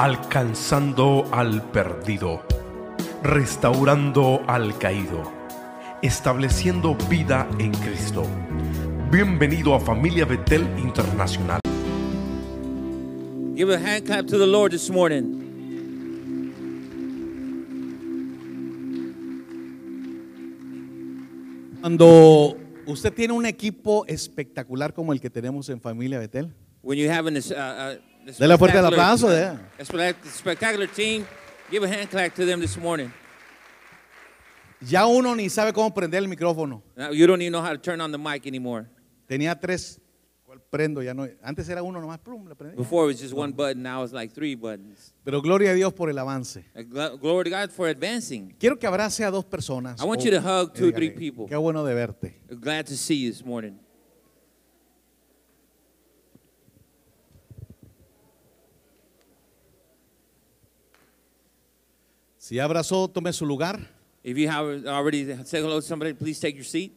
alcanzando al perdido, restaurando al caído, estableciendo vida en Cristo. Bienvenido a Familia Betel Internacional. Give a hand clap to the Lord this morning. Cuando usted tiene un equipo espectacular como el que tenemos en Familia Betel, When you have an, uh, uh, Dele fuerte el aplauso, spectacular team, give a hand clap to them this morning. ya uno ni sabe cómo prender el micrófono. Now, you don't even know how to turn on the mic anymore. Tenía tres, ¿cuál prendo? Ya no. Antes era uno nomás, plum, le prendí. Before it was just one button, now it's like three buttons. Pero gloria a Dios por el avance. Gl- Glory to God for advancing. Quiero que abrace a dos personas. I want you to hug two or three dígale, people. Qué bueno de verte. Glad to see you this morning. Si abrazó, tome su lugar. If you have already said hello to somebody, please take your seat.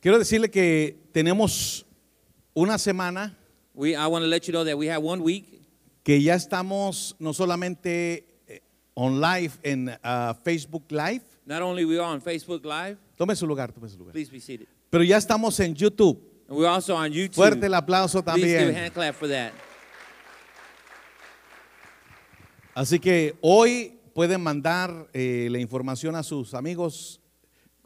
Quiero decirle que tenemos una semana We, I want to let you know that we have one week que ya estamos no solamente eh, on live en ah, Facebook Live. Not only we are on Facebook Live, Tome su lugar, tome su lugar. please be seated. Pero ya estamos en YouTube. And we're also on YouTube. Fuerte el aplauso Please give a también. hand clap for that. Así que hoy pueden mandar eh, la información a sus amigos,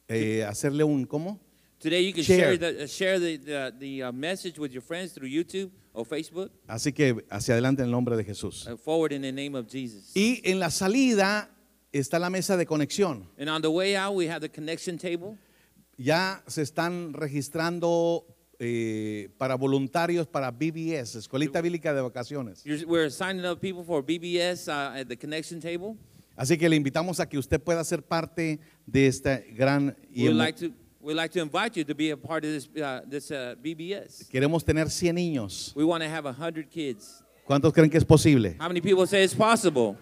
eh, hacerle un, ¿cómo? Today you can Share. share, the, uh, share the, the, the uh, message with your friends through YouTube or Facebook. Así que hacia adelante en el nombre de Jesús. Uh, forward in the name of Jesus. Y en la salida está la mesa de conexión. And on the way out, we have the connection table. Ya se están registrando eh, para voluntarios para BBS, Escuelita Bíblica de Vacaciones. You're, we're signing up people for BBS uh, at the connection table. Así que le invitamos a que usted pueda ser parte de esta gran y We'd like to we'd like to invite you to be a part of this uh, this uh, BBS. queremos tener 100 niños. We want to have hundred kids. ¿Cuántos creen que es posible? How many people say it's possible?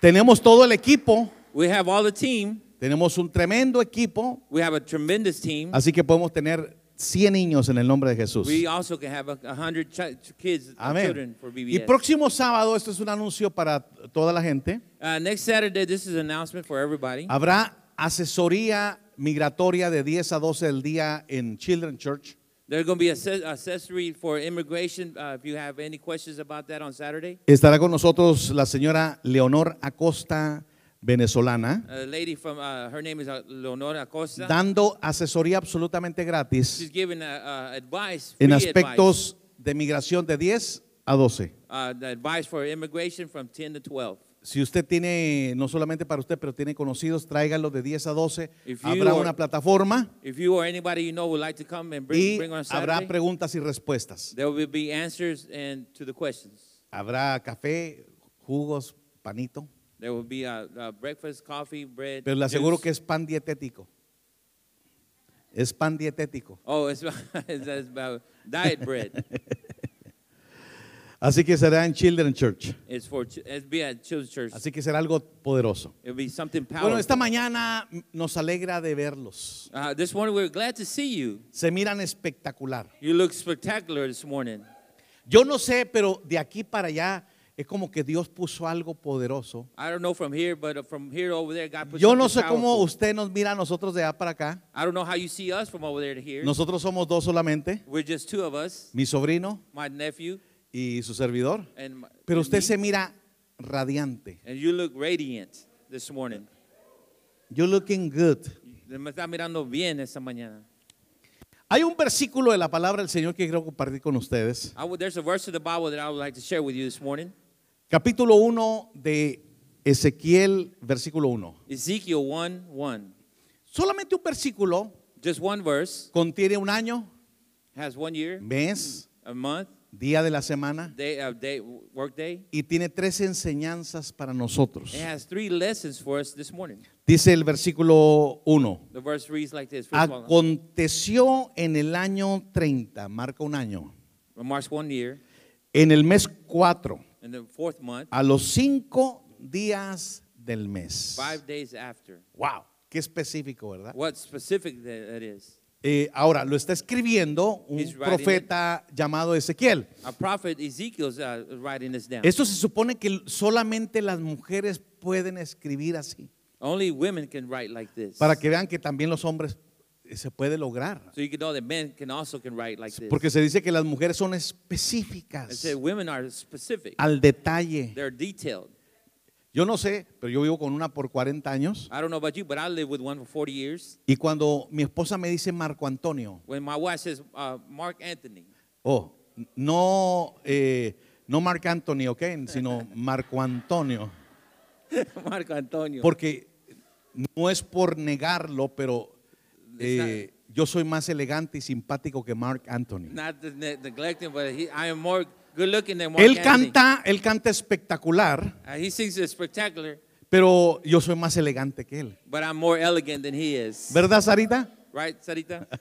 Tenemos todo el equipo, We have all the team. tenemos un tremendo equipo, We have a tremendous team. así que podemos tener 100 niños en el nombre de Jesús. We also can have kids, uh, children Amén. Y próximo sábado, esto es un anuncio para toda la gente, Uh, next Saturday, this is an announcement for everybody. habrá asesoría migratoria de 10 a 12 del día en Children Church. There's going to be a se- accessory for immigration. Uh, if you have any questions about that on Saturday, Estará con nosotros la señora Leonor Acosta, venezolana, a lady from uh, her name is uh, Leonora Acosta. dando asesoría absolutamente gratis uh, uh, advice, en aspectos de migración de 10 a 12. advice, uh, the advice for immigration from 10 to 12. Si usted tiene, no solamente para usted, pero tiene conocidos, tráigalo de 10 a 12. If you Habrá una plataforma or you know like bring, y bring habrá preguntas y respuestas. there will be answers and to the questions. Habrá café, jugos, panito, There will be uh, uh, breakfast, coffee, bread. pero le aseguro juice. que es pan dietético. Es pan dietético. Oh, it's, it's, it's about diet bread. Así que será en Children Church. It's for it's be at children's church. Así que será algo poderoso. It'll be something powerful. Bueno, esta mañana nos alegra de verlos. Uh, this morning we're glad to see you. Se miran espectacular. You look spectacular this morning. Yo no sé, pero de aquí para allá es como que Dios puso algo poderoso. I don't know from here, but from here to over there, God put Yo no sé cómo usted nos mira a nosotros de allá para acá. I don't know how you see us from over there to here. Nosotros somos dos solamente, We're just two of us, mi sobrino my nephew y su servidor. and, Pero and usted me. se mira radiante. And you look radiant this morning. You're looking good. Me está mirando bien esta mañana. Hay un versículo de la palabra del Señor que quiero compartir con ustedes. I would, there's a verse of the Bible that I would like to share with you this morning. Capítulo 1 de Ezequiel, versículo 1. Ezekiel 1 1. Solamente un versículo Just one verse contiene un año, has one year, mes, a month, día de la semana day, uh, day, work day. y tiene tres enseñanzas para nosotros. It has three lessons for us this morning. Dice el versículo 1. The verse reads like Aconteció en el año 30, marca un año, marks one year. en el mes 4, In the fourth month, a los cinco días del mes. five days after. Wow, qué específico, ¿verdad? What specific that is? Eh, ahora, lo está escribiendo un profeta llamado Ezequiel. A prophet Ezekiel's uh, writing this down. Esto se supone que solamente las mujeres pueden escribir así, Only women can write like this. para que vean que también los hombres se puede lograr. so you can know that men can also can write like this. Porque se dice que las mujeres son It específicas, said women are specific. al detalle. They're detailed. Yo no sé, pero yo vivo con una por 40 años I don't know about you, but I lived with one for 40 years. y cuando mi esposa me dice Marco Antonio, When my wife says uh, Mark Anthony, oh, no, eh, no Marc Anthony, ¿ok? Sino Marco Antonio. Marco Antonio. Porque no es por negarlo, pero eh, yo soy más elegante y simpático que Mark Anthony. Not neglecting, but he, I am more good looking than Mark Él Anthony. canta, él canta espectacular, Uh, he sings spectacular, pero yo soy más elegante que él. but I'm more elegant than he is. ¿Verdad, Sarita? right, Sarita?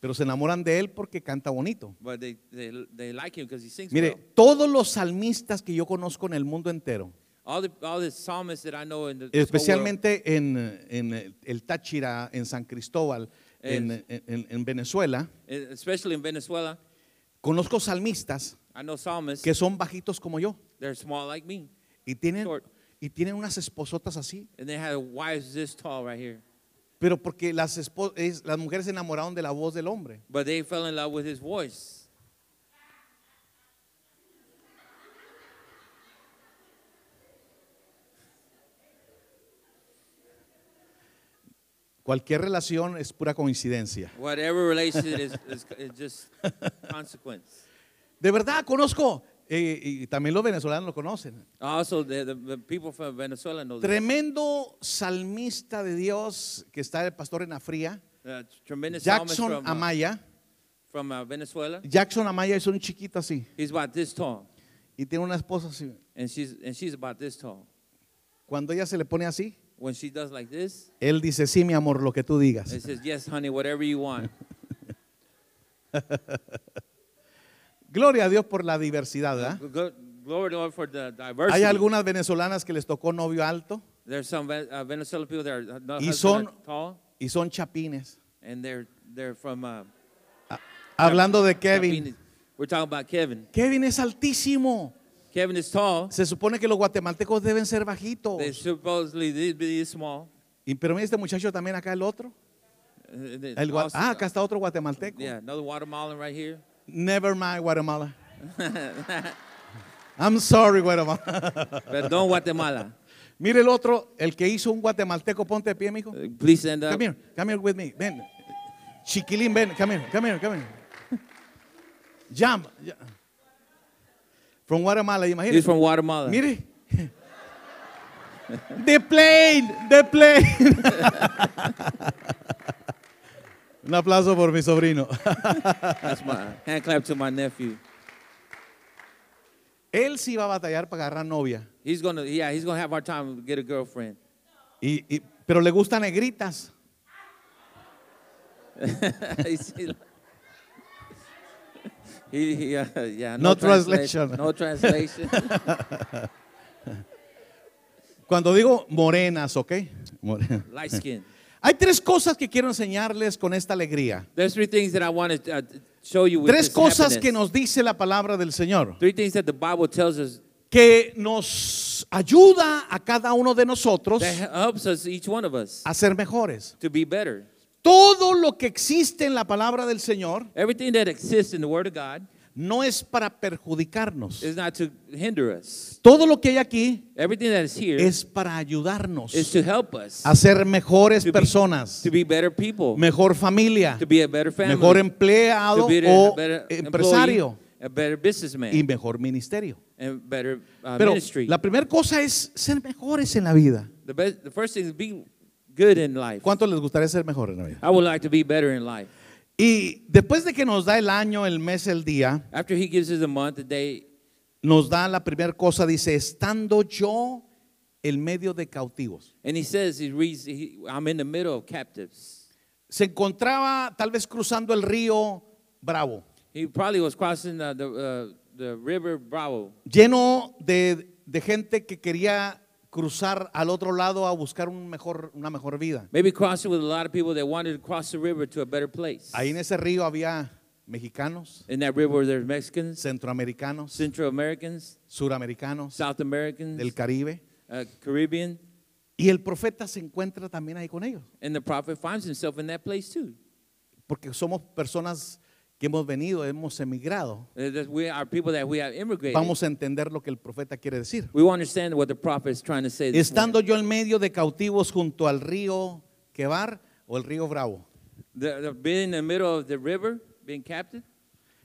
Pero se enamoran de él porque canta bonito. but they, they, they like him because he sings Mire, well. todos los salmistas que yo conozco en el mundo entero, All the, all the psalmists that I know in the this whole world, especialmente en, en el Táchira, en San Cristóbal, en, en- en Venezuela, eh, especially in Venezuela, conozco salmistas I know psalmists, que son bajitos como yo they're small like me, y tienen, y tienen unas esposotas así. and they have wives this tall right here. Pero porque las, las mujeres se enamoraron de la voz del hombre. But they fell in love with his voice. Cualquier relación es pura coincidencia. Whatever relationship is, is, is just consequence. De verdad, conozco, eh, y también los venezolanos lo conocen. Also, the, people from Venezuela know. Tremendo salmista de Dios que está el pastor en Afría, Uh, tremendous Jackson from, uh, Amaya. from uh, Venezuela. Jackson Amaya es un chiquito así He's about this tall, y tiene una esposa así. and she's and she's about this tall. Cuando ella se le pone así, When she does like this, él dice, sí, mi amor, lo que tú digas. says, "Yes, honey, whatever you want." Gloria a Dios por la diversidad, ¿verdad? Gl- Glory to for the diversity. Hay algunas venezolanas que les tocó novio alto There's some Ve- uh, Venezuelan people that are not Y son- tall, y son chapines. and they're they're from uh, Hablando de Kevin. We're talking about Kevin. Kevin es altísimo. Kevin is tall. Se supone que los guatemaltecos deben ser bajitos. They supposedly they be small. Y, pero mira este muchacho también acá, el otro. Uh, El also- ah, acá está otro guatemalteco. yeah, another Guatemalan right here. Never mind, Guatemala. I'm sorry, Guatemala. Perdón, Guatemala. Mire el otro, el que hizo un guatemalteco, ponte de pie, mijo. Uh, Please stand up. Come here, come here with me. Ven. Chiquilín, ven, come here, come here, come here. Jump. From Guatemala, imagínate. He's from Guatemala. Mire. The plane, the plane. Un aplauso por mi sobrino. That's my hand clap to my nephew. Él sí va a batallar para agarrar novia. He's gonna, yeah, he's gonna have our time to get a girlfriend. Y, y- pero le gustan negritas. He, uh, yeah, No translation. translation. No translation. Cuando digo morenas, ¿ok? Light skin. Hay tres cosas que quiero enseñarles con esta alegría. There's three things that I want to uh, show you with Tres this cosas happiness. que nos dice la palabra del Señor. Three things that the Bible tells us Que nos ayuda a cada uno de nosotros that helps us, each one of us, a ser mejores. to be better. Todo lo que existe en la palabra del Señor Everything that exists in the Word of God no es para perjudicarnos. is not to hinder us. Todo lo que hay aquí Everything that is here es para ayudarnos is to help us a ser mejores to be- personas, to be better people, mejor familia, to be a better family, mejor empleado to be a o better empresario employee, a better businessman, y mejor ministerio. and better uh, Pero ministry. la primera cosa es ser mejores en la vida. the, best, the first thing is be good in life. ¿Cuánto les gustaría ser mejores en la vida? I would like to be better in life. Y después de que nos da el año, el mes, el día, After He gives us a month, a day, nos da la primera cosa, dice, estando yo en medio de cautivos. and He says, He reads, he, I'm in the middle of captives. Se encontraba tal vez cruzando el río Bravo, He probably was crossing uh, the, uh, the river Bravo, lleno de, de gente que quería cruzar al otro lado a buscar un mejor, una mejor vida. Maybe crossing with a lot of people that wanted to cross the river to a better place. Ahí en ese río había mexicanos, In that river, there's Mexicans, centroamericanos, Central Americans, suramericanos, South Americans, del Caribe. uh, Caribbean, Y el profeta se encuentra también ahí con ellos. and the prophet finds himself in that place too. Porque somos personas que hemos venido, hemos emigrado. Uh, We are people that we have immigrated. Vamos a entender lo que el profeta quiere decir. We will understand what the prophet is trying to say. This Estando morning. yo en medio de cautivos junto al río Quebar o el río Bravo. The, the, being in the middle of the river, being captive,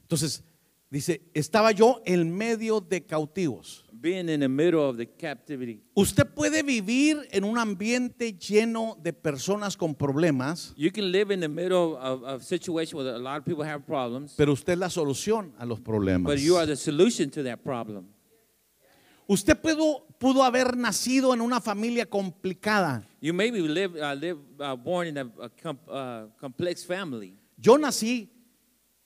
Entonces, dice, estaba yo en medio de cautivos. being in the middle of the captivity. Usted puede vivir en un ambiente lleno de personas con problemas, You can live in the middle of of a situation where a lot of people have problems, pero usted es la solución a los problemas. but you are the solution to that problem. Usted pudo, pudo haber nacido en una familia complicada. You maybe live, uh, live uh, born in a, a com, uh, complex family. Yo nací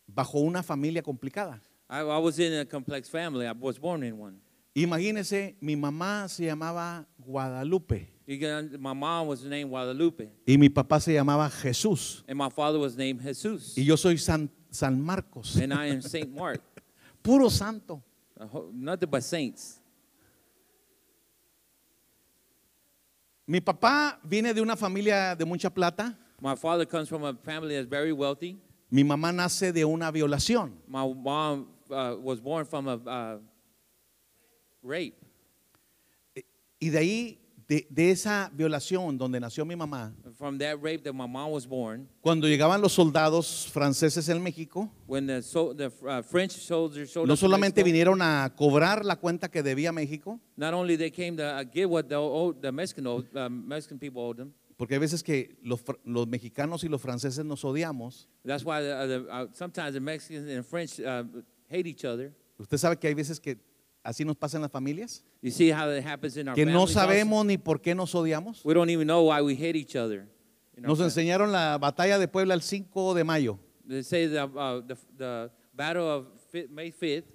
bajo una familia complicada. I, I was in a complex family. I was born in one. Imagínese, mi mamá se llamaba Guadalupe You can, my mom was named Guadalupe, y mi papá se llamaba Jesús and my father was named Jesus, y yo soy San, San Marcos, and I am Saint Mark. puro santo. A Nothing but saints. Mi papá viene de una familia de mucha plata, My father comes from a family that's very wealthy. mi mamá nace de una violación. My mom uh, was born from a uh, rape. Y de ahí, de, de esa violación donde nació mi mamá, From that rape that my mom was born, cuando llegaban los soldados franceses en México, when the, so, the uh, French soldiers showed no up to solamente Mexico, vinieron a cobrar la cuenta que debía México, not only they came to uh, get what the, old, the Mexican, owed, uh, Mexican people owed them, porque hay veces que los, los mexicanos y los franceses nos odiamos. that's why the, uh, the, uh, sometimes the Mexicans and French uh, hate each other. Usted sabe que hay veces que así nos pasa en las familias, You see how it happens in our que no families also? sabemos ni por qué nos odiamos. We don't even know why we hate each other. in our Nos enseñaron la batalla de Puebla el 5 de mayo, They say the, uh, the, the battle of fi- May 5th,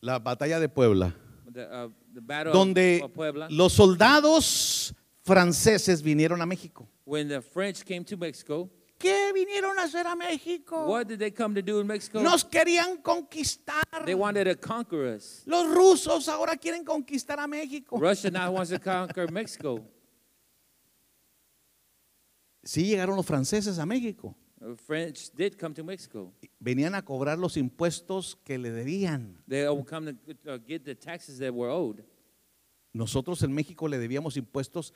la batalla de Puebla, the, uh, the battle donde of Puebla, los soldados franceses vinieron a México. when the French came to Mexico, ¿Qué vinieron a hacer a México? what did they come to do in Mexico? Nos querían conquistar. They wanted to conquer us. Los rusos ahora quieren conquistar a México. Russia now wants to conquer Mexico. Sí llegaron los franceses a México. The French did come to Mexico. Venían a cobrar los impuestos que le debían. They come to uh, get the taxes that were owed. Nosotros en México le debíamos impuestos.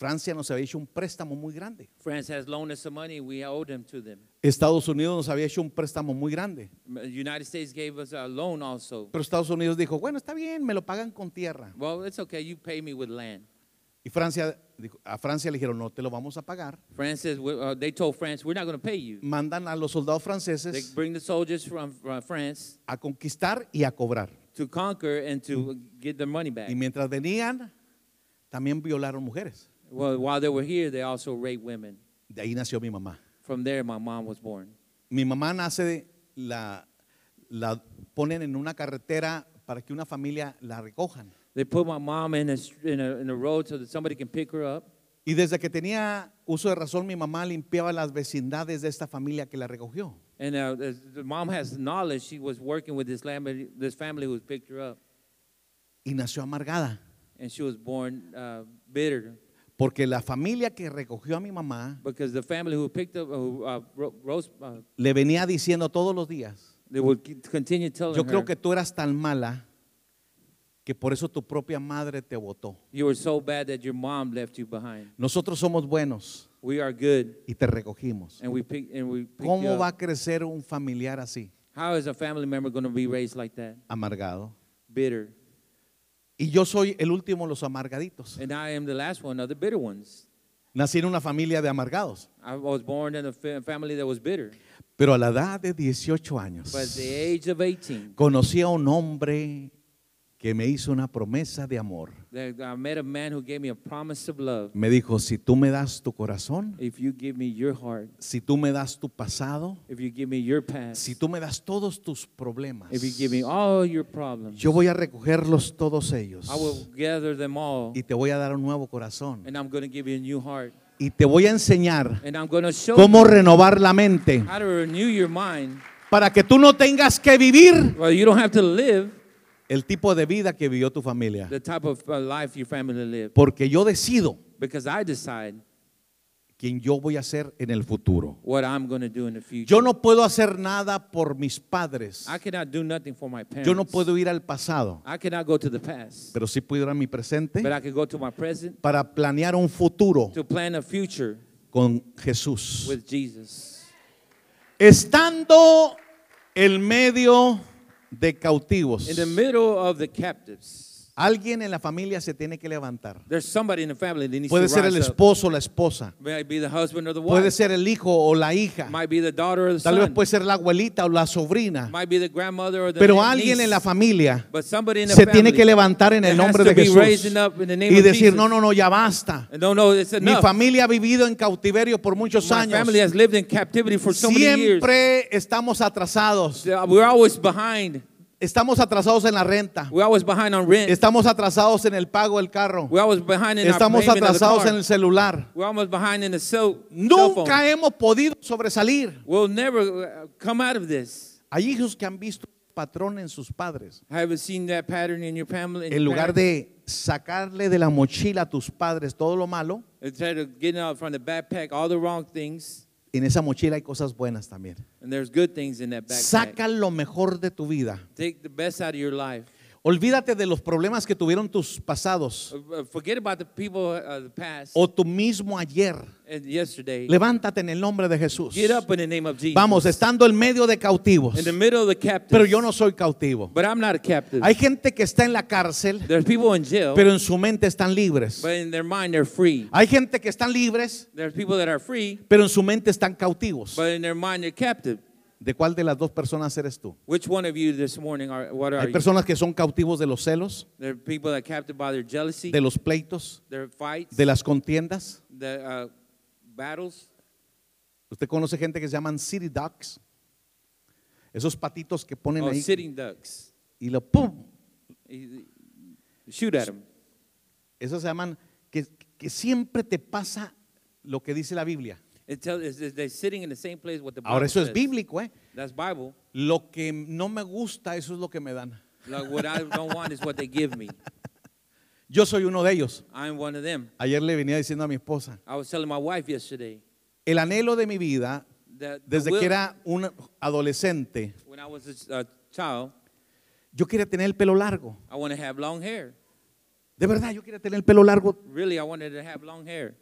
Francia nos había hecho un préstamo muy grande. France has loaned us some money. We owed them to them. Estados Unidos nos había hecho un préstamo muy grande. United States gave us a loan also. Pero Estados Unidos dijo, bueno, está bien, me lo pagan con tierra. Well, it's okay. You pay me with land. Y Francia, dijo- a Francia le dijeron, no te lo vamos a pagar. France says, we- uh, they told France, we're not going to pay you. Mandan a los soldados They franceses bring the soldiers from France a conquistar y a cobrar. to conquer and to get their money back. Y mientras venían, también violaron mujeres. Well, while they were here, they also raped women. De ahí nació mi mamá. From there, my mom was born. Mi mamá nace, la, la ponen en una carretera para que una familia la recojan. They put my mom in a, in a, in a road so that somebody can pick her up. Y desde que tenía uso de razón, mi mamá limpiaba las vecindades de esta familia que la recogió. And uh, the the mom has knowledge. She was working with this, family, this family who picked her up. Y nació amargada. And she was born uh, bitter Porque la familia que recogió a mi mamá because the family who picked up, who uh, ro- rose, uh, le venía diciendo todos los días, they would ke- continue telling yo creo her, que tú eras tan mala que por eso tu propia madre te votó. you were so bad that your mom left you behind. Nosotros somos buenos We are good, y te recogimos. and we pick, and we picked you ¿Cómo up. va a crecer un familiar así, How is a family member going to be raised like that? amargado? Bitter. Y yo soy el último de los amargaditos. And I am the last one of the bitter ones. Nací en una familia de amargados, I was born in a fa- family that was bitter. pero a la edad de 18 años But at the age of 18, conocí a un hombre que me hizo una promesa de amor. me dijo, si tú me das tu corazón, If you give me your heart, si tú me das tu pasado, if you give me your past, si tú me das todos tus problemas, problems, yo voy a recogerlos todos ellos I will gather them all y te voy a dar un nuevo corazón and I'm going to give you a new heart. y te voy a enseñar cómo renovar la mente how to renew your mind. para que tú no tengas que vivir Well, el tipo de vida que vivió tu familia, the type of uh, life your family lived porque yo decido because I decide quién yo voy a ser en el futuro. what I'm going to do in the future. Yo no puedo hacer nada por mis padres. I cannot do nothing for my parents. Yo no puedo ir al pasado, I cannot go to the past, pero sí puedo ir a mi presente but I can go to my present para planear un futuro to plan a future con Jesús. with Jesus. Estando en medio de cautivos, In the middle of the captives, alguien en la familia se tiene que levantar. Puede ser el esposo o la esposa, puede ser el hijo o la hija, tal vez puede ser la abuelita o la sobrina, pero alguien en la familia se tiene que levantar en el nombre de Jesús y decir, no, no, no, ya basta. Mi familia ha vivido en cautiverio por muchos años. Siempre estamos atrasados. Estamos atrasados en la renta. We're always behind on rent. Estamos atrasados en el pago del carro. We're always behind in Estamos our atrasados en el celular. We're almost behind in the cell, Nunca hemos podido sobresalir. We'll never uh, come out of this. Hay hijos que han visto patrón en sus padres. Have seen that pattern in your family? in En your lugar parents? de sacarle de la mochila a tus padres todo lo malo, Instead of getting out from the backpack all the wrong things, en esa mochila hay cosas buenas también. and there's good things in that backpack. Saca lo mejor de tu vida. Take the best out of your life. Olvídate de los problemas que tuvieron tus pasados Uh, uh, Forget about the people of the past o tu mismo ayer. and yesterday. Levántate en el nombre de Jesús. Get up in the name of Jesus. Vamos, estando en medio de cautivos. in the middle of the captives. Pero yo no soy cautivo. But I'm not a captive. Hay gente que está en la cárcel, There's people in jail, pero en su mente están libres. but in their mind they're free. Hay gente que están libres, There's people that are free, pero en su mente están cautivos. but in their mind they're captive. ¿De cuál de las dos personas eres tú? Which one of you this morning are? What are Hay you? personas que son cautivos de los celos, There are people that are captive by their jealousy, de los pleitos, their fights, de las contiendas. the uh, battles. Usted conoce gente que se llaman city ducks. Esos patitos que ponen Oh, ahí sitting ducks. y lo pum. You- you Shoot at them. Esos se llaman que, que siempre te pasa lo que dice la Biblia. Ahora eso es bíblico, ¿eh? That's Bible. Lo que no me gusta, eso es lo que me dan. Like what I don't want is what they give me. Yo soy uno de ellos. I'm one of them. Ayer le venía diciendo a mi esposa, I was telling my wife yesterday el anhelo de mi vida, the desde will- que era un adolescente, when I was a, a child, yo quería tener el pelo largo. I want to have long hair. De verdad, yo quería tener el pelo largo, Really, I wanted to have long hair.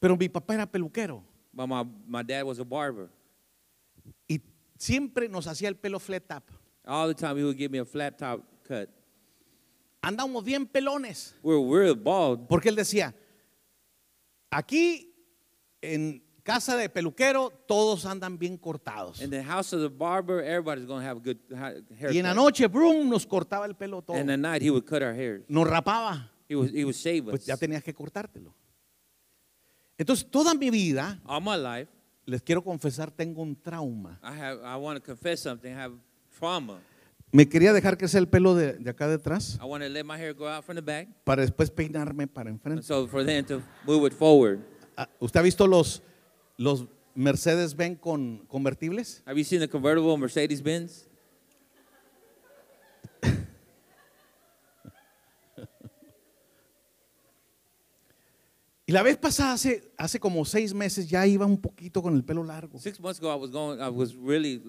Pero mi papá era peluquero But my, my dad was a barber. y siempre nos hacía el pelo flat up. All the time he would give me a flat top cut. Andamos bien pelones, We're real bald. porque él decía, aquí en casa de peluquero todos andan bien cortados. In the house of the barber, everybody's going to have good ha- haircut. Y en la noche, brum, nos cortaba el pelo todo. And at night, he would cut our hair. Nos rapaba, He would, he would shave us. pues ya tenías que cortártelo. Entonces, toda mi vida, All my life, les quiero confesar, tengo un trauma. I, have, I want to confess something. I have trauma. Me quería dejar crecer el pelo de, de acá detrás I want to let my hair go out from the back. para después peinarme para enfrente. so for them to move it forward. Ah, ¿Usted ha visto los, los Mercedes Benz con convertibles? Have you seen the convertible Mercedes Benz? Y la vez pasada, hace, hace como seis meses, ya iba un poquito con el pelo largo. Six months ago, I was going. I was really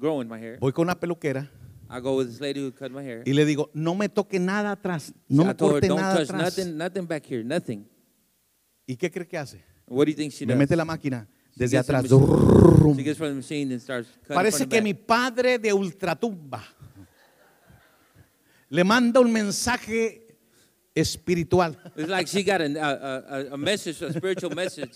growing my hair. Voy con una peluquera I go with this lady who cut my hair. y le digo, no me toque nada atrás, no I me told her, corte don't nada touch atrás. nothing, nothing back here, nothing. ¿Y qué cree que hace? What do you think she Me does? mete la máquina She desde gets the atrás. machine- She gets from the machine and starts cutting Parece from the que back. mi padre de ultratumba le manda un mensaje espiritual. It's like she got a, a, a, a message, a spiritual message,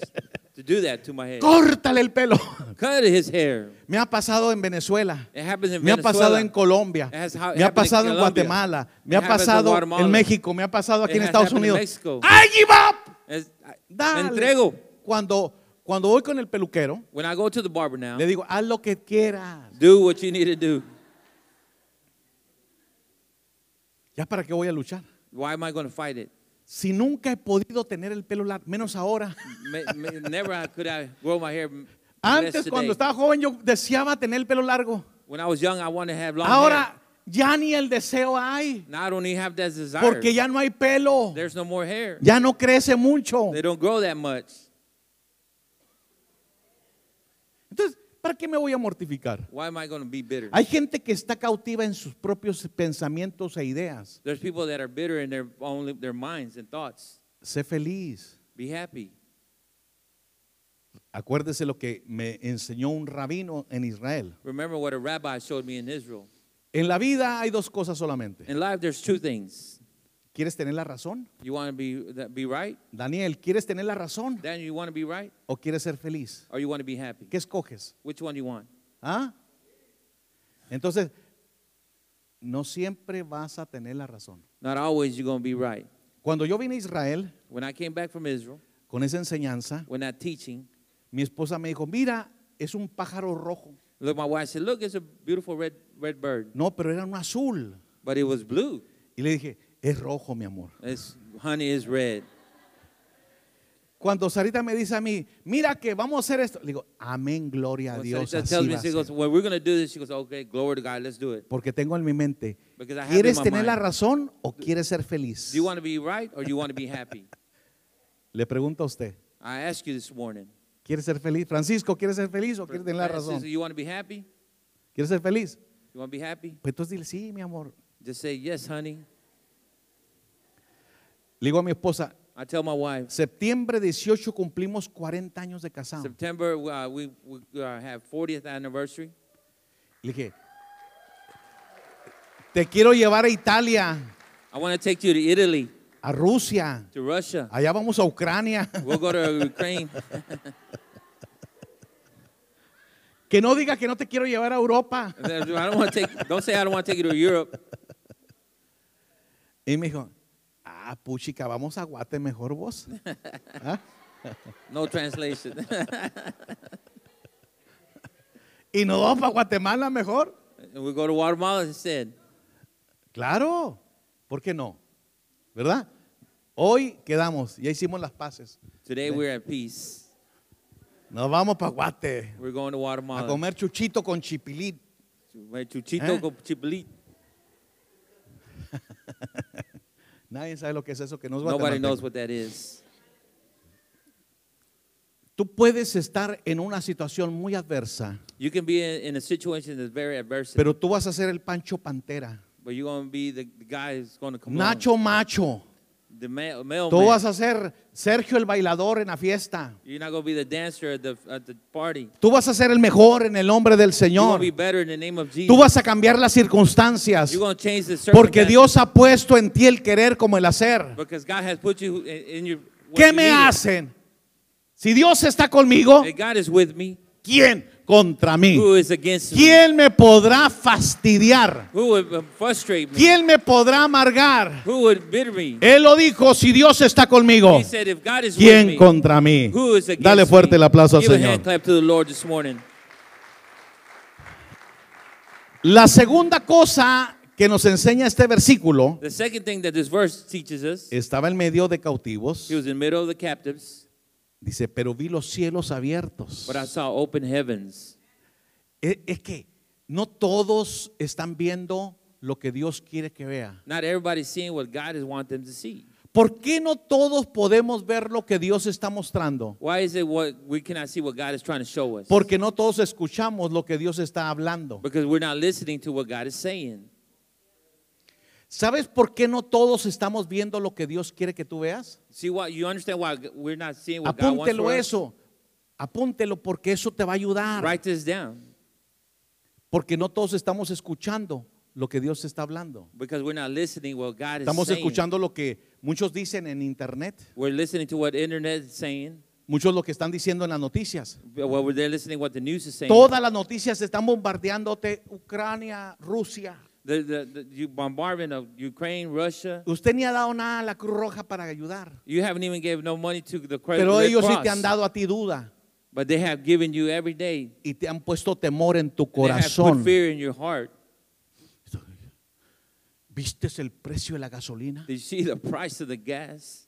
to do that to my head. Córtale el pelo. cut his hair. Me ha pasado en Venezuela. It happens in Me ha pasado en Colombia. It has ha- Me ha pasado en. Guatemala. Me It ha pasado en México. Me ha pasado aquí en Estados Unidos. I give up. It's- I- me Dale. entrego. Cuando, cuando voy con el peluquero, When I go to the barber now, le digo, haz lo que quieras. do what you need to do. ¿Ya para qué voy a luchar? Why am I going to fight it? Si nunca he podido tener el pelo largo, menos ahora. Me- me- Never could I grow my hair m- Antes, less cuando today. estaba joven, yo deseaba tener el pelo largo. When I was young, I wanted to have long hair. Ahora ya ni el deseo hay. Now I don't even have that desire. Porque ya no hay pelo. There's no more hair. Ya no crece mucho. They don't grow that much. Entonces, ¿para qué me voy a mortificar? Why am I going to be bitter? Hay gente que está cautiva en sus propios pensamientos e ideas. There's people that are bitter in their own their minds and thoughts. Sé feliz. Be happy. Acuérdese lo que me enseñó un rabino en Israel. Remember what a rabbi showed me in Israel. En la vida hay dos cosas solamente. In life, there's two things. ¿Quieres tener la razón? You want to be right. Daniel, ¿quieres tener la razón Daniel, you want to be right, o quieres ser feliz? or you want to be happy. ¿Qué escoges? Which one do you want? ¿Ah? Entonces, no siempre vas a tener la razón. Not always you're going to be right. Cuando yo vine a Israel When I came back from Israel, con esa enseñanza, when that teaching, mi esposa me dijo, mira, es un pájaro rojo. look, my wife said, "Look, it's a beautiful red red bird, No, pero era un azul. but it was blue. Y le dije, es rojo, mi amor. It's honey is red." Cuando Sarita me dice a mí, mira que vamos a hacer esto, le digo, amén, gloria a When Dios. Sarita así tells me, va a she goes, ser". "Well, we're going to do this." She goes, "Okay, glory to God, let's do it." Porque tengo en mi mente, Because I have ¿quieres in my tener la razón o quieres ser feliz? Do you want to be right or do you want to be happy? Le pregunto a usted, I asked you this morning. ¿quiere ser feliz? Francisco, ¿quiere ser feliz o quiere tener la Francis, razón? You want to be happy? ¿Quieres ser feliz? You want to be happy? Pues entonces dile, sí, mi amor. Just say yes, honey. Le digo a mi esposa, I tell my wife. septiembre 18 cumplimos 40 años de casado. September, uh, we, we uh, have 40th anniversary. Le dije, te quiero llevar a Italia, I want to take you to Italy, a Rusia, to Russia. allá vamos a Ucrania. We'll go to Ukraine. Que no diga que no te quiero llevar a Europa. I don't want to take. Don't say I don't want to take you to Europe. Y me dijo, ah, puchica, vamos a Guate mejor vos. ¿Ah? No translation. Y nos vamos para Guatemala mejor. we go to Guatemala instead. Claro, ¿por qué no? ¿Verdad? Hoy quedamos, ya hicimos las paces. Today we're at peace. Nos vamos para Guate We're going to a Guatemala. comer chuchito con chipilit. Chuchito Eh? con Chipilit. Nadie sabe lo que es eso, que no es Nobody knows what that is. Tú puedes estar en una situación muy adversa, You can be in, in a situation that's very adverse, pero tú vas a ser el Pancho Pantera. but you're going to be the, the guy who's going to come Nacho Macho. The Tú vas a ser Sergio el bailador en la fiesta. You're not going to be the dancer at the, at the party. Tú vas a ser el mejor en el nombre del You're going Señor. to be better in the name of Jesus. Tú vas a cambiar las circunstancias. You're going to change the Porque Dios ha puesto en ti el querer como el hacer. because God has put you in, in your. what ¿Qué you me needed. hacen? Si Dios está conmigo, If God is with me. ¿quién contra mí? Who is against me? ¿Quién me podrá fastidiar? Uh, frustrate me? ¿Quién me podrá amargar? Él lo dijo, si Dios está conmigo, ¿quién me, contra mí? Dale fuerte el aplauso al Señor. La segunda cosa que nos enseña este versículo, estaba en medio de cautivos, dice, pero vi los cielos abiertos. but I saw open heavens. Es, es que no todos están viendo lo que Dios quiere que vea. Not everybody's seeing what God is wanting them to see. ¿Por qué no todos podemos ver lo que Dios está mostrando? Why is it what we cannot see what God is trying to show us? Porque no todos escuchamos lo que Dios está hablando. Because we're not listening to what God is saying. ¿Sabes por qué no todos estamos viendo lo que Dios quiere que tú veas? See what you understand why we're not seeing what God wants Apúntelo for us? eso. Apúntelo porque eso te va a ayudar. Write this down. Porque no todos estamos escuchando lo que Dios está hablando. Because we're not listening what God is Estamos saying. escuchando lo que muchos dicen en internet. We're listening to what internet is saying. Muchos lo que están diciendo en las noticias. Well, we're there listening what the news is saying. Todas las noticias están bombardeándote Ucrania, Rusia. The, the, the bombardment of Ukraine, Russia. Usted ni ha dado nada a la Cruz Roja para ayudar. You haven't even given no money to the Cre- Pero Red ellos sí te han dado a ti duda but they have given you every day. y te han puesto temor en tu They have put corazón. fear in your heart. ¿Viste el precio de la gasolina? Did you see the price of the gas?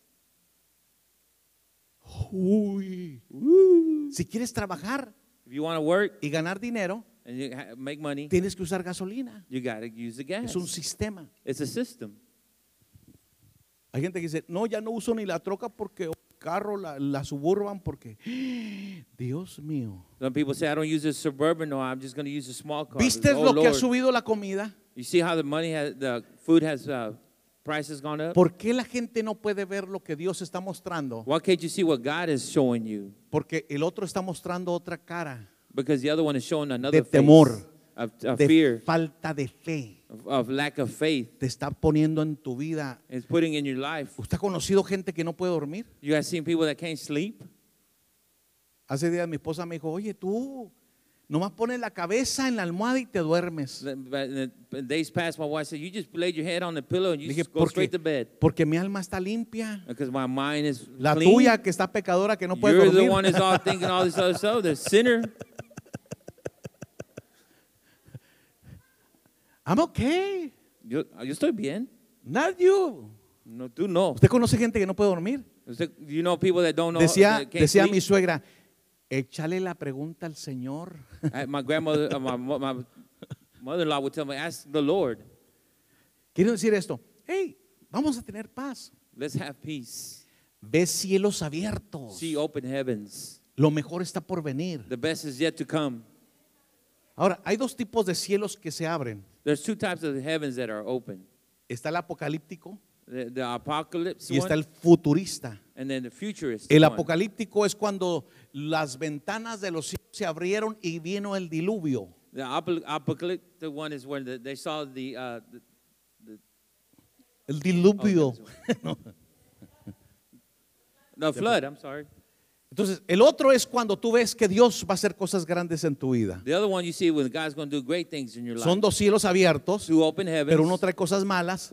Uy. Si quieres trabajar If you want to work y ganar dinero, and you make money, tienes que usar gasolina. you got to use the gas. Es un sistema. It's a system. Hay gente que dice, no, ya no uso ni la troca porque carro, la, la suburban porque, Dios mío. Some people say, I don't use a suburban, no, I'm just going to use a small car. ¿Viste Oh, lo que ha Lord. subido la comida? You see how the money has, the food has, uh, prices gone up? ¿Por qué la gente no puede ver lo que Dios está mostrando? Why can't you see what God is showing you? Porque el otro está mostrando otra cara Because the other one is showing another de temor, face of, of de fear, falta de fe. of, of lack of faith. Te está poniendo en tu vida. It's putting in your life. ¿Usted ha conocido gente que no puede dormir? You have seen people that can't sleep. Hace días mi esposa me dijo, oye tú, nomás pones la cabeza en la almohada y te duermes. The- the days past, my wife said, "You just laid your head on the pillow and you Dije, just go ¿por straight to bed." Porque mi alma está limpia. Because my mind is La clean. tuya que está pecadora que no puede You're the dormir. one that's all thinking all this other stuff. The sinner. I'm okay. Yo, yo estoy bien. Not you. No, tú no. ¿Usted conoce gente que no puede dormir? Usted- You know people that don't know. Decía, that can't decía sleep? mi suegra, échale la pregunta al Señor. I- my grandmother, uh, my, mo- my mother-in-law would tell me, "Ask the Lord. Quiero decir esto, hey, vamos a tener paz. Let's have peace. Ve cielos abiertos. See open heavens. Lo mejor está por venir. The best is yet to come." Ahora, hay dos tipos de cielos que se abren. There's two types of heavens that are open. Está el apocalíptico The, the apocalypse y está one, el futurista. and then the futurist El one. apocalíptico es cuando las ventanas de los cielos se abrieron y vino el diluvio. The apo- apocalyptic one is when the, they saw the, uh, the El diluvio. Oh, the flood. I'm sorry. Entonces, el otro es cuando tú ves que Dios va a hacer cosas grandes en tu vida. The other one you see when God's going to do great things in your life. Son dos cielos abiertos, heavens. pero uno trae cosas malas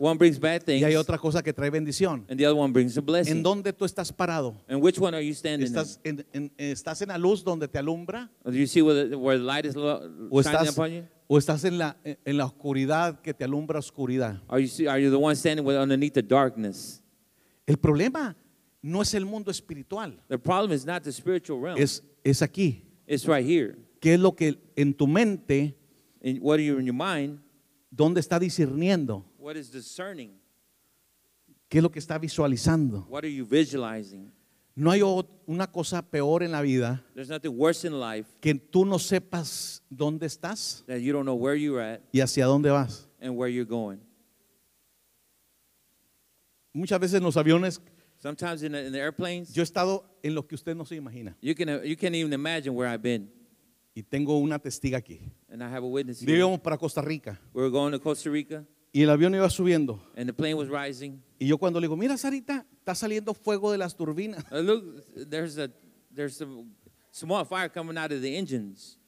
things, y hay otra cosa que trae bendición. and the other one brings a ¿En dónde tú estás parado? And which one are you standing ¿Estás en, en- estás en la luz donde te alumbra? in? Do you see where the, where the light is lo- ¿O estás, o en, la, en la oscuridad que te alumbra oscuridad? Are you, see, are you the one standing underneath the darkness? El problema no es el mundo espiritual, The problem is not the spiritual realm. es, es aquí. it's right here. ¿Qué es lo que en tu mente, In, what are you in your mind? dónde está discerniendo? What is discerning? ¿Qué es lo que está visualizando? What are you visualizing? No hay una cosa peor en la vida There's nothing worse in life que tú no sepas dónde estás that you don't know where you're at y hacia dónde vas. and where you're going. Muchas veces en los aviones Sometimes in the, in the airplanes, yo he estado en lo que usted no se imagina you, can, you can't even imagine where I've been. y tengo una testiga aquí. And I have a witness here. Íbamos para Costa Rica We were going to Costa Rica, y el avión iba subiendo and the plane was rising. y yo cuando le digo, mira Sarita, está saliendo fuego de las turbinas. Uh, look, there's a there's some small fire coming out of the engines.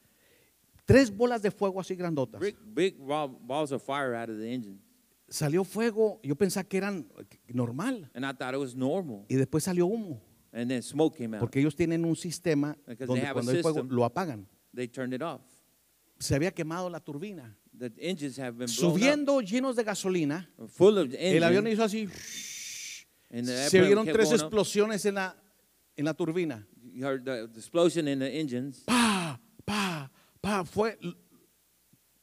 Tres bolas de fuego así grandotas. Big, big raw balls of fire out of the engine. Salió fuego, yo pensaba que eran normal And I thought it was normal. y después salió humo, And then smoke came out. porque ellos tienen un sistema Because they donde have a cuando hay fuego system. lo apagan. They turned it off. Se había quemado la turbina. The engines have been blown Subiendo llenos de gasolina, up, full of el avión hizo así. And the Se airplane vieron kept tres going up. explosiones en la, en la turbina. You heard the, the explosion in the engines. Pa, pa, pa. Fue,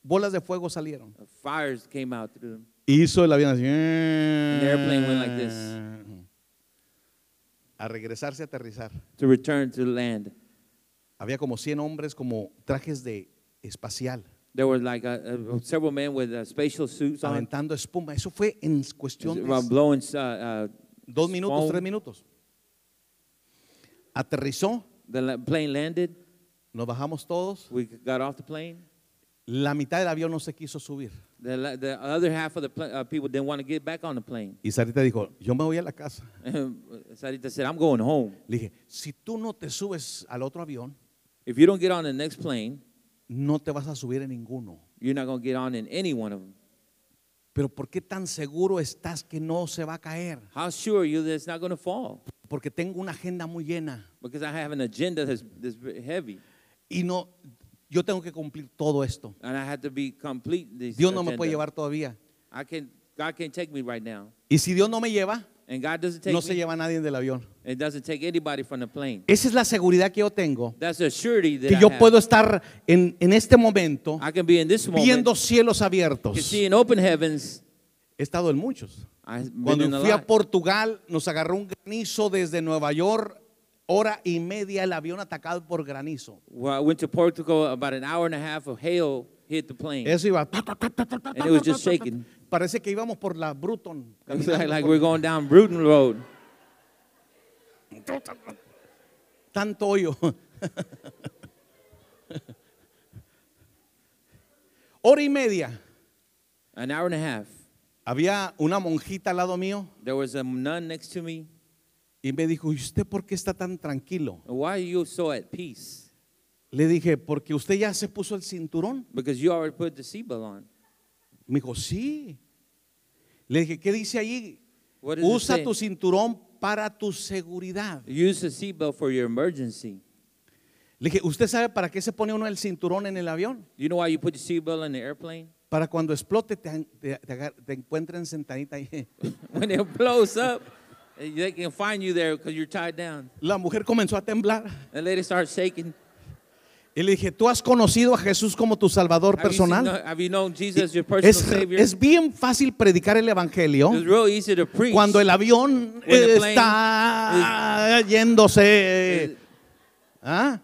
bolas de fuego salieron. Fires came out through them. Hizo el avión así. the airplane went like this. A regresarse a aterrizar. to return to land. Había como 100 hombres como trajes de espacial, There were like uh, uh, several men with uh, spatial suits on, aventando espuma. Eso fue en cuestión de blowing uh, uh, dos minutos, foam. tres minutos. Aterrizó, The la- plane landed. nos bajamos todos We got off the plane. La mitad del avión no se quiso subir. The, the other half of the uh, people didn't want to get back on the plane. Y Sarita dijo, yo me voy a la casa. Sarita said, I'm going home. Le dije, si tú no te subes al otro avión, If you don't get on the next plane, no te vas a subir en ninguno. you're not going to get on in any one of them. Pero ¿por qué tan seguro estás que no se va a caer? How sure are you that it's not going to fall? Porque tengo una agenda muy llena Because I have an agenda that's, that's very heavy. y no, yo tengo que cumplir todo esto. And I have to be complete this Dios no me agenda. puede llevar todavía. I can, God can't take me right now. Y si Dios no me lleva, And God doesn't take no se me. lleva a nadie del avión. It doesn't take anybody from the plane. Esa es la seguridad que yo tengo, That's the surety that que I yo have. puedo estar en, en este momento I can be in this moment. viendo cielos You abiertos. can see in open heavens. He estado en muchos. I've been Cuando in a fui a lot. Portugal, nos agarró un granizo desde Nueva York, hora y media el avión atacado por granizo. Well, I went to Portugal. About an hour and a half of hail hit the plane. Eso iba. And it was just shaking. Parece que íbamos por la Bruton. Like, like we're going down Bruton Road. Tanto hoyo. Hora y media. An hour and a half. Había una monjita al lado mío There was a nun next to me. Y me dijo, ¿y usted por qué está tan tranquilo? Why are you so at peace? Le dije, porque usted ya se puso el cinturón. Because you already put the seatbelt on. Me dijo, sí. Le dije, ¿qué dice ahí? What does it Usa say? tu cinturón para tu seguridad. Use the seatbelt for your emergency. Le dije, ¿usted sabe para qué se pone uno el cinturón en el avión? You know why you put your seatbelt in the airplane? Para cuando explote te, te- te te encuentren sentadita ahí. when it blows up, they can find you there because you're tied down. La mujer comenzó a temblar. The lady starts shaking. Y le dije, ¿tú has conocido a Jesús como tu Salvador Have you, seen- personal? have you known Jesus as your personal Es, Savior? es bien fácil predicar el Evangelio cuando el avión When the plane está yéndose. ¿Ah?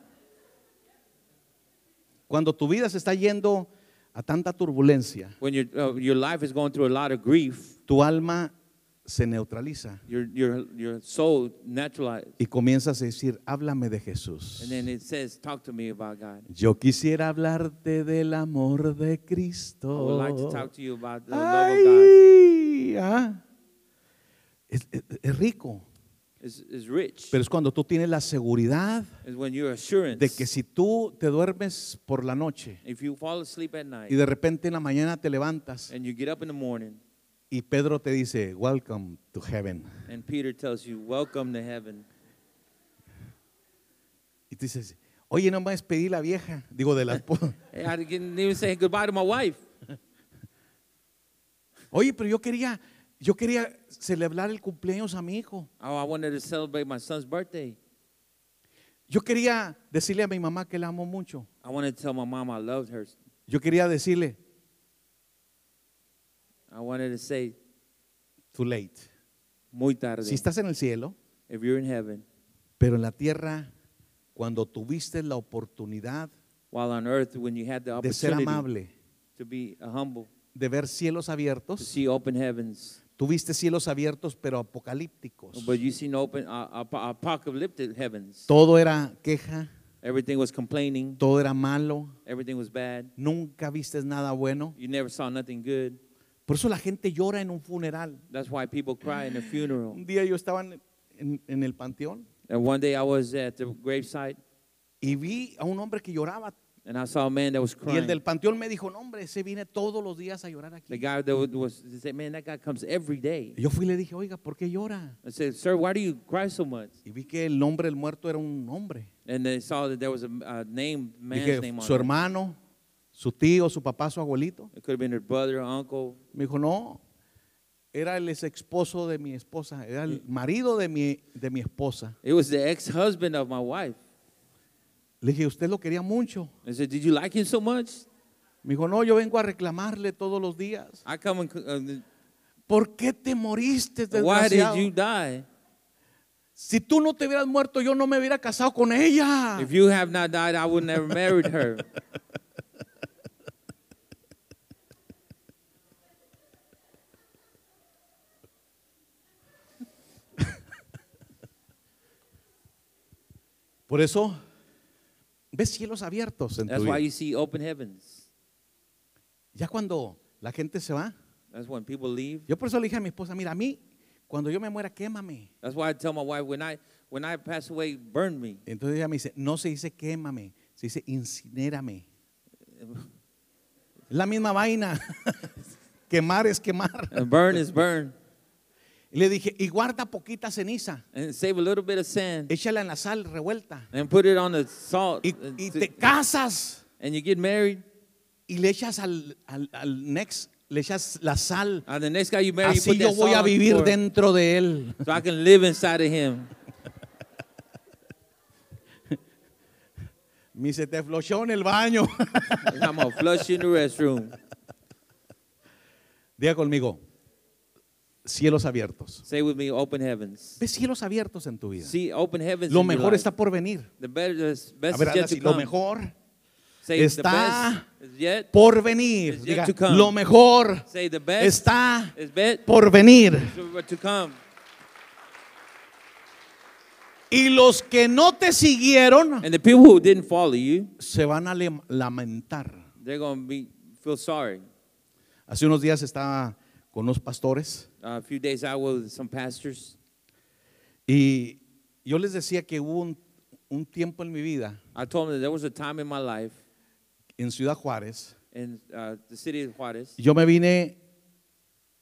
Cuando tu vida se está yendo a tanta turbulencia, when your, uh, your life is going through a lot of grief, tu alma se neutraliza your, your, your soul naturalizes. y comienzas a decir, háblame de Jesús. And then it says, Talk to me about God. Yo quisiera hablarte del amor de I Cristo. would like to talk to you about the love of God. Ah. es, es- es rico, It's, it's rich. pero es cuando tú tienes la seguridad when your de que si tú te duermes por la noche if you fall asleep at night y de repente en la mañana te levantas and you get up in the morning y Pedro te dice, welcome to heaven. and Peter tells you, Welcome to heaven. Y tú dices, oye, no me despedí la vieja, digo de la esposa. I didn't even say goodbye to my wife. Oye, pero yo quería, yo quería celebrar el cumpleaños a mi hijo. Oh, I wanted to celebrate my son's birthday. Yo quería decirle a mi mamá que la amo mucho. I wanted to tell my mom I loved her. Yo quería decirle, I wanted to say, too late. muy tarde. Si estás en el cielo, If you're in heaven, pero en la tierra, cuando tuviste la oportunidad while on earth, when you had the de ser opportunity amable, to be uh, humble, de ver cielos to abiertos, see open heavens, tuviste cielos abiertos pero apocalípticos. but you seen open uh, ap- apocalyptic heavens. Todo era queja, Everything was complaining. todo era malo, Everything was bad. nunca vistes nada bueno. You never saw nothing good. Por eso la gente llora en un funeral. That's why people cry in a funeral. Un día yo estaba en, en- en el panteón And one day I was at the gravesite y vi a un hombre que lloraba. and I saw a man that was Y el crying. del panteón me dijo, no hombre, ese viene todos los días a llorar The aquí. guy that was, was he said, man, that guy comes every day. Y yo fui y le dije, oiga, ¿por qué llora? I said, sir, why do you cry so much? Y vi que el nombre del muerto era un hombre. And they saw that there was a, a name, man's Dije, name on su it. hermano, su tío, su papá, su abuelito. It could have been her brother, uncle. Me dijo, no, era el ex esposo de mi esposa, era el marido de mi, de mi esposa. It was the ex-husband of my wife. Le dije, usted lo quería mucho. I said, did you like him so much? Me dijo, no, yo vengo a reclamarle todos los días. I come and, uh, ¿Por qué te moriste, why did desgraciado? you die? Si tú no te hubieras muerto, yo no me hubiera casado con ella. If you have not died, I would never married her. Por eso, ves cielos abiertos en tu That's why vida. you see open heavens. Ya cuando la gente se va, That's when people leave. yo por eso le dije a mi esposa, mira, a mí, cuando yo me muera, quémame. That's why I tell my wife when I when I pass away, burn me. Entonces ella me dice, no se dice quémame, se dice incinérame. Es la misma vaina. quemar es quemar. And burn is burn. Y le dije, y guarda poquita ceniza, And save a little bit of sand échala en la sal revuelta. and put it on the salt. Y, te casas and you get married. y le echas al, al, al next, le echas la sal. And the next guy you marry, you Así put yo voy a vivir for- dentro de él. so I can live inside of him. Me dice, te flochó en el baño. I'm gonna flush you in the restroom. Diga conmigo, cielos abiertos. Say with me, open heavens. Ve cielos abiertos en tu vida. See, open heavens. Lo mejor está por venir. The better, the A best ver, is yet así, to lo come. mejor Say está best yet. por venir. Diga, lo mejor Say the best está bet por venir. to come. Y los que no te siguieron And the people who didn't follow you, se van a lamentar. they're gonna be feel sorry. Hace unos días estaba con unos pastores a few days out with some pastors, y yo les decía que hubo un, un tiempo en mi vida I told them that there was a time in my life en Ciudad Juárez. in uh, the city of Juarez. Yo me vine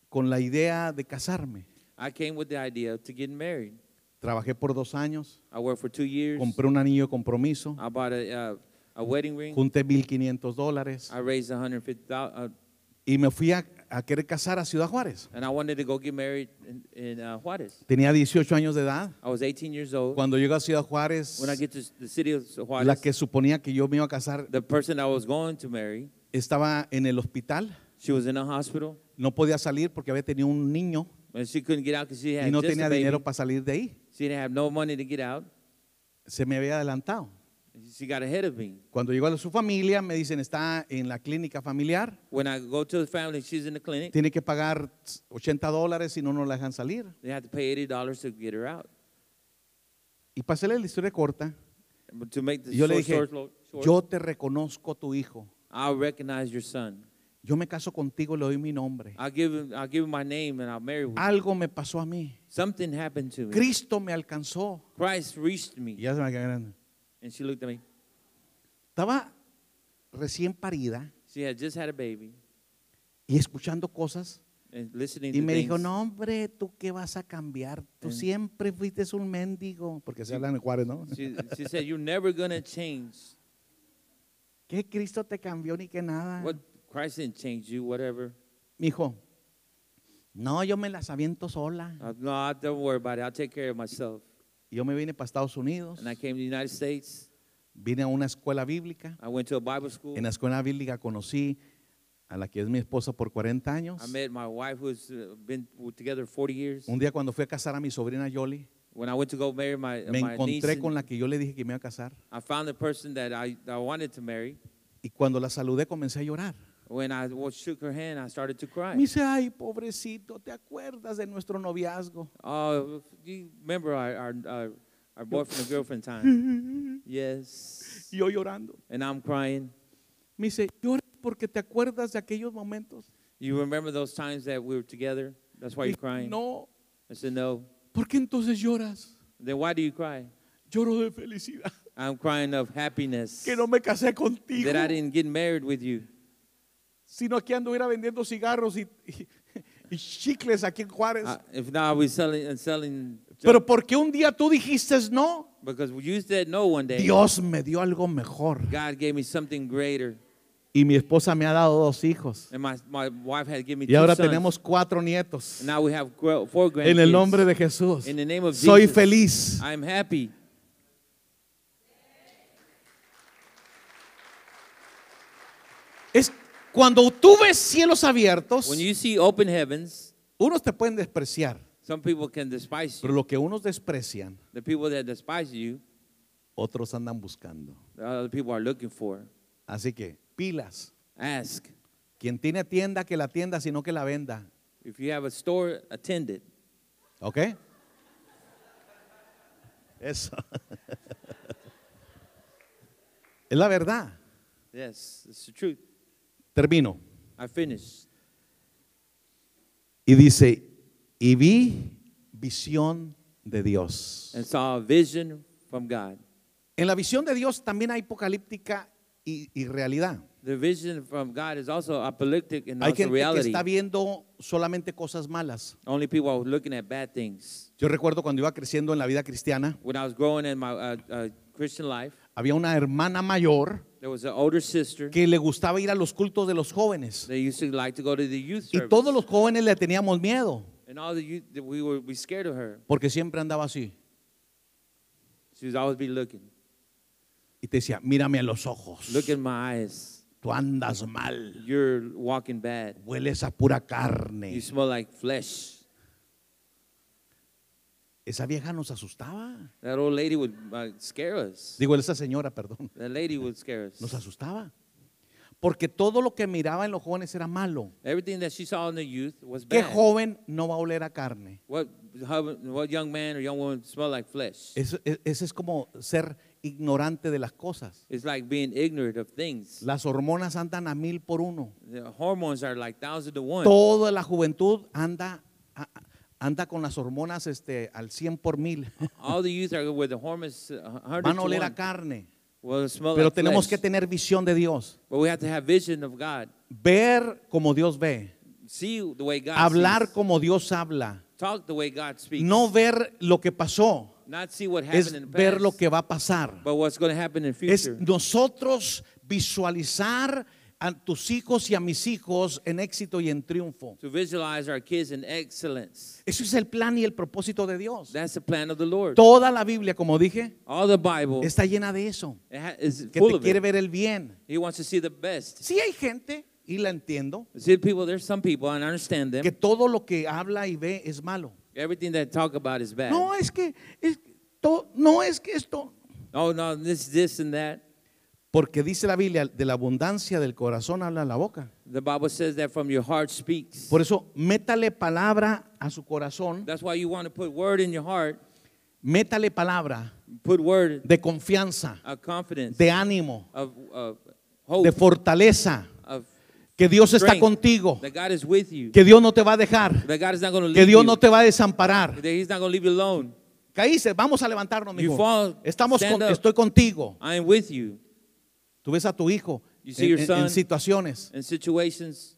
con la idea de casarme. I came with the idea to get married. Trabajé por dos años, I worked for two years. compré un anillo de compromiso, I bought a, uh, a wedding ring. junté 1.500 dólares I raised 150 uh, y me fui a, a querer casar a Ciudad Juárez. and I wanted to go get married in, in uh, Juarez. Tenía 18 años de edad. I was 18 years old. Cuando llego a Ciudad Juárez, When I get to the city of Juarez, la que suponía que yo me iba a casar the person I was going to marry, estaba en el hospital. she was in a hospital No podía salir porque había tenido un niño and she couldn't get out because she had y no just tenía a baby. dinero para salir de ahí. She didn't have no money to get out. Se me había adelantado. She got ahead of me. Cuando llegó a su familia, me dicen, está en la clínica familiar, When I go to the family, she's in the clinic. tiene que pagar 80 dólares si no, no la dejan salir. They have to pay eighty dollars to get her out. Y pasé la historia corta. But to make the Y yo le short, dije, short, short, yo te reconozco tu hijo. I'll recognize your son. Yo me caso contigo, le doy mi nombre. I'll give him, I'll give my name and I'll marry him. Algo me pasó a mí. Something happened to me. Cristo me alcanzó. Christ reached Y me. ya se me quedó grande. And she looked at me. Estaba recién parida She had just had a baby y escuchando cosas. and listening Y to me dijo, things. no hombre, ¿tú qué vas a cambiar? Tú Mm. siempre fuiste un mendigo. Porque se hablan en Juárez, ¿no? She, she said, You're never going to change. ¿Qué Cristo te cambió ni que nada? What Christ didn't change you, whatever. Dijo, no, yo me las aviento sola. Uh, no, don't worry about it. I'll take care of myself. Yo me vine para Estados Unidos, And I came to the United States. vine a una escuela bíblica. I went to a Bible school. En la escuela bíblica conocí a la que es mi esposa por 40 años. I met my wife who's uh, been together 40 years. Un día cuando fui a casar a mi sobrina Yoli, When I went to go marry my, me my niece, encontré con la que yo le dije que me iba a casar. I found the person that I, that I wanted to marry. Y cuando la saludé comencé a llorar. When I shook her hand, I started to cry. Me dice, ay, pobrecito, ¿te acuerdas de nuestro noviazgo? Oh, you remember our, our, our, our boyfriend and girlfriend time? yes. Yo llorando. And I'm crying. Me dice, llora porque te acuerdas de aquellos momentos. You remember those times that we were together? That's why you're crying? No, I said, no. ¿por qué entonces lloras? Then why do you cry? Lloro de felicidad. I'm crying of happiness Que no me casé contigo. that I didn't get married with you. Sino que anduviera vendiendo cigarros y, y- y chicles aquí en Juárez. Uh, if not, selling and selling. Pero porque un día tú dijiste no, because you said no one day. Dios me dio algo mejor. God gave me something greater. Y mi esposa me ha dado dos hijos. And my, my wife had given me Y two ahora sons. tenemos cuatro nietos. Now we have four. En el nombre de Jesús. In the name of Soy Jesus. feliz. I'm happy. Es cuando tú ves cielos abiertos, When you see open heavens, unos te pueden despreciar, some people can despise pero you. lo que unos desprecian, The people that despise you, otros andan buscando. the other people are looking for. Así que pilas. Ask. Quien tiene tienda, que la tienda, sino que la venda. If you have a store, attend it. ¿Ok? Eso. es la verdad. Yes, it's the truth. Termino. I finished. Y dice, y vi visión de Dios. and saw a vision from God. En la visión de Dios también hay apocalíptica y, y realidad. The vision from God is also apocalyptic and Hay also gente que reality. está viendo solamente cosas malas. Only people are looking at bad things. Yo recuerdo cuando iba creciendo en la vida cristiana, When I was growing in my uh, uh, Christian life, había una hermana mayor there was an older sister que le gustaba ir a los cultos de los jóvenes. that used to like to go to the youth Y service. todos los jóvenes le teníamos miedo, and all the youth, we were we scared of her. porque siempre andaba así. She always be looking. Y te decía, mírame a los ojos. Look at my eyes. Tú andas mal. You're walking bad. Hueles a pura You carne. smell like flesh. Esa vieja nos asustaba. That old lady would uh, scare us. Digo, esa señora, perdón. That lady would scare us. Nos asustaba. Porque todo lo que miraba en los jóvenes era malo. Everything that she saw in the youth was ¿Qué bad. joven no va a oler a carne? What, young man or young woman smell like flesh? Eso, e- ese es como ser ignorante de las cosas. It's like being ignorant of things. Las hormonas andan a mil por uno. The hormones are like thousand to one. Toda la juventud anda, a- anda con las hormonas este, al 100 por mil. All the youth are with the hormones uh, 100 Van a oler a carne. Well, Pero like tenemos flesh. que tener visión de Dios. But we have to have vision of God. Ver como Dios ve. See the way God Hablar sees. como Dios habla. Talk the way God speaks. No ver lo que pasó. Not see what happened Es in the ver past, lo que va a pasar. but what's going to happen in the Es future. nosotros visualizar a tus hijos y a mis hijos en éxito y en triunfo. to visualize our kids in excellence. Eso es el plan y el propósito de Dios. That's the plan of the Lord. Toda la Biblia, como dije, All the Bible está llena de eso. is Que te quiere ver el bien. He wants to see the best. Sí hay gente, y la entiendo, See, people, there's some people, and I understand them. que todo lo que habla y ve es malo. Everything they talk about is bad. No es que, es- to- no es que esto. Oh, no, this, this, and that. Porque dice la Biblia, de la abundancia del corazón habla la boca. The Bible says that from your heart speaks. Por eso, métale palabra a su corazón, That's why you want to put word in your heart, métale palabra put word de confianza, of confidence, de ánimo, of, of hope, de fortaleza, of que Dios está contigo, that God is with you, que Dios no te va a dejar, that God is not going to que leave Dios you, no te va a desamparar. that He's not going to leave you alone. Caíste, vamos a levantarnos, fall, Estamos con- estoy contigo. I am with you Tú ves a tu hijo You see en, your en- son. en situaciones, in situations,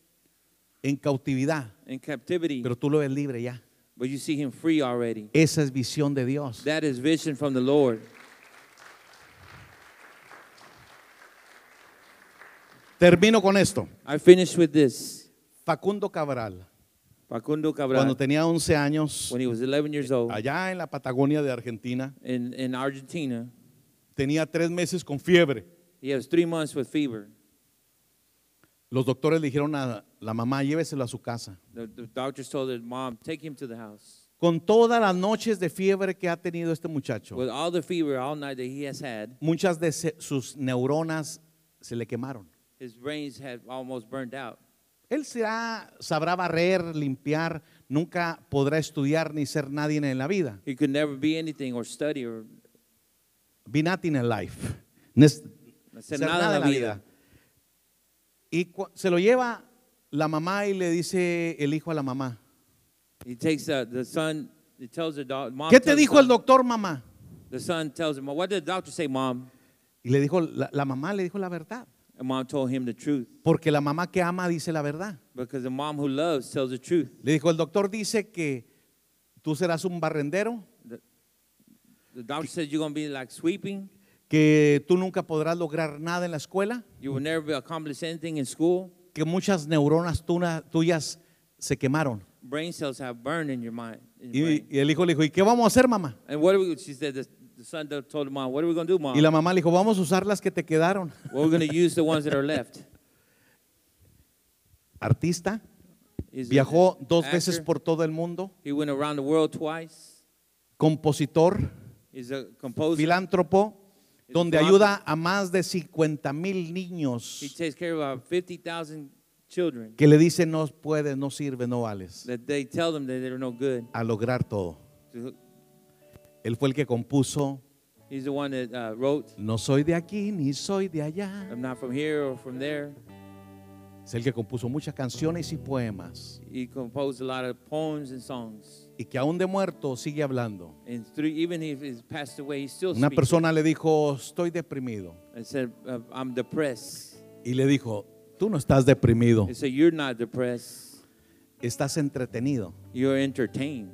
en cautividad, in captivity, pero tú lo ves libre ya. but you see Him free already. Esa es visión de Dios. That is vision from the Lord. Termino con esto. I finish with this. Facundo Cabral, Facundo Cabral, cuando tenía 11 años, when he was 11 years old allá en la Patagonia de Argentina, in, in Argentina, tenía tres meses con fiebre. He was three months with fever. Los doctores le dijeron a la mamá, lléveselo a su casa. The, the doctors told his mom, take him to the house. Con todas las noches de fiebre que ha tenido este muchacho, With all the fever all night that he has had, muchas de se- sus neuronas se le quemaron. his brains had almost burned out. Él será, sabrá barrer, limpiar, nunca podrá estudiar ni ser nadie en la vida. He could never be anything or study or Be nothing in life. Nes- hacer ser nada en la vida. Y se lo lleva la mamá y le dice el hijo a la mamá. He takes uh, the son, he tells the mom. ¿Qué te tells the dijo son- el doctor, mamá? The son tells him, what did the doctor say, mom? Y le dijo, la, la mamá le dijo la verdad. And mom told him the truth. Porque la mamá que ama dice la verdad. Because the mom who loves tells the truth. Le dijo, el doctor dice que tú serás un barrendero, The doctor says you're going to be like sweeping. Que tú nunca podrás lograr nada en la escuela, You will never accomplish anything in school. que muchas neuronas tuna- tuyas se quemaron. Brain cells have burned in your mind. in your Y, brain. y el hijo le dijo, ¿y qué vamos a hacer, mamá? And what are we, she said, the, the son told the mom, what are we going to do, mom? Y la mamá le dijo, vamos a usar las que te quedaron. Well, we're going to use the ones that are left. Artista, He's viajó dos actor. veces por todo el mundo, He went around the world twice. compositor, He's a composer. filántropo, donde ayuda a más de 50 mil He niños takes care of about 50,000 children que le dicen no puedes, no sirve, no vales, that they tell them that they're no good. a lograr todo. Él fue el que compuso, He's the one that uh, wrote, no soy de aquí ni soy de allá. I'm not from here or from there. Es el que compuso muchas canciones y poemas. He composed a lot of poems and songs. Y que aún de muerto sigue hablando. And through, even if he's passed away, he's still Una persona le dijo, estoy deprimido. uh, I'm depressed. Y le dijo, tú no estás deprimido, He said, You're not depressed. estás entretenido. You're entertained.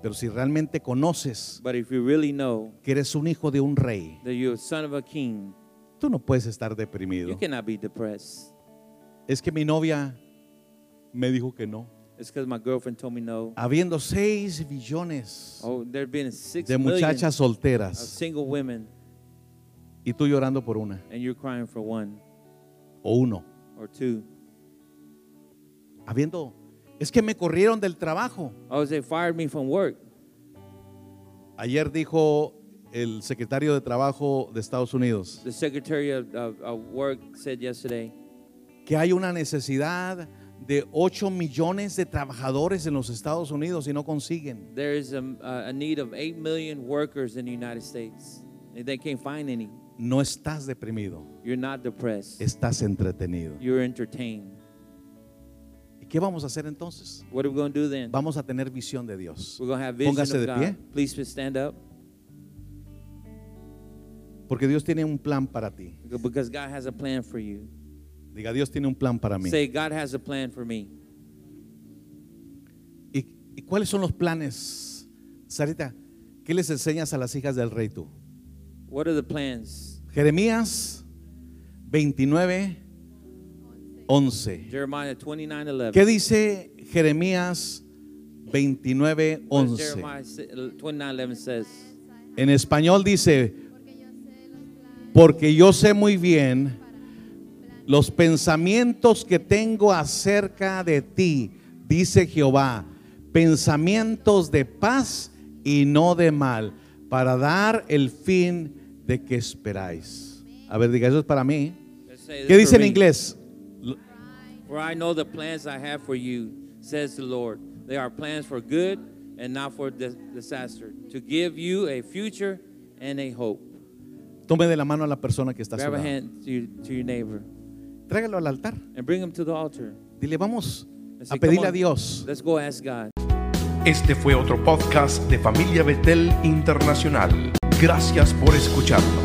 Pero si realmente conoces But if you really know que eres un hijo de un rey, that you're a son of a king, tú no puedes estar you deprimido. cannot be depressed. Es que mi novia me dijo que no. It's because my girlfriend told me no. Habiendo 6 billones Oh, de muchachas of solteras single women, y tú llorando por una and you're crying for one o uno. or two. Habiendo, es que me corrieron del trabajo. Oh, they fired me from work. Ayer dijo el secretario de Trabajo de Estados Unidos The Secretary of, of, of Work said yesterday que hay una necesidad de 8 millones de trabajadores en los Estados Unidos y no consiguen. there is a, a need of 8 million workers in the United States. And they can't find any. No estás deprimido, You're not depressed. estás entretenido. You're entertained. ¿Y qué vamos a hacer entonces? What are we going to do then? Vamos a tener visión de Dios. We're going to have vision Póngase of de God. pie. Please stand up Porque Dios tiene un plan para ti. because God has a plan for you. Diga, Dios tiene un plan para mí. Say, God has a plan for me. ¿Y, y cuáles son los planes? Sarita, ¿qué les enseñas a las hijas del rey tú? What are the plans? Jeremías 29, 11. Jeremiah 29 11. ¿Qué dice Jeremías 29, What does 11? Jeremiah 29 11 says? En español dice, porque yo sé muy bien los pensamientos que tengo acerca de ti, dice Jehová, pensamientos de paz y no de mal, para dar el fin de que esperáis. A ver, diga, eso es para mí. ¿Qué dice for en inglés? For I know the plans I have for you, says the Lord. They are plans for good and not for dis- disaster, to give you a future and a hope. Tome de la mano a la persona que está a su lado. Tráigalo al altar. and bring him to the altar. Dile, vamos a say, "Come pedirle a Dios Let's go ask God. Este fue otro podcast de Familia Betel Internacional. Gracias por escucharnos.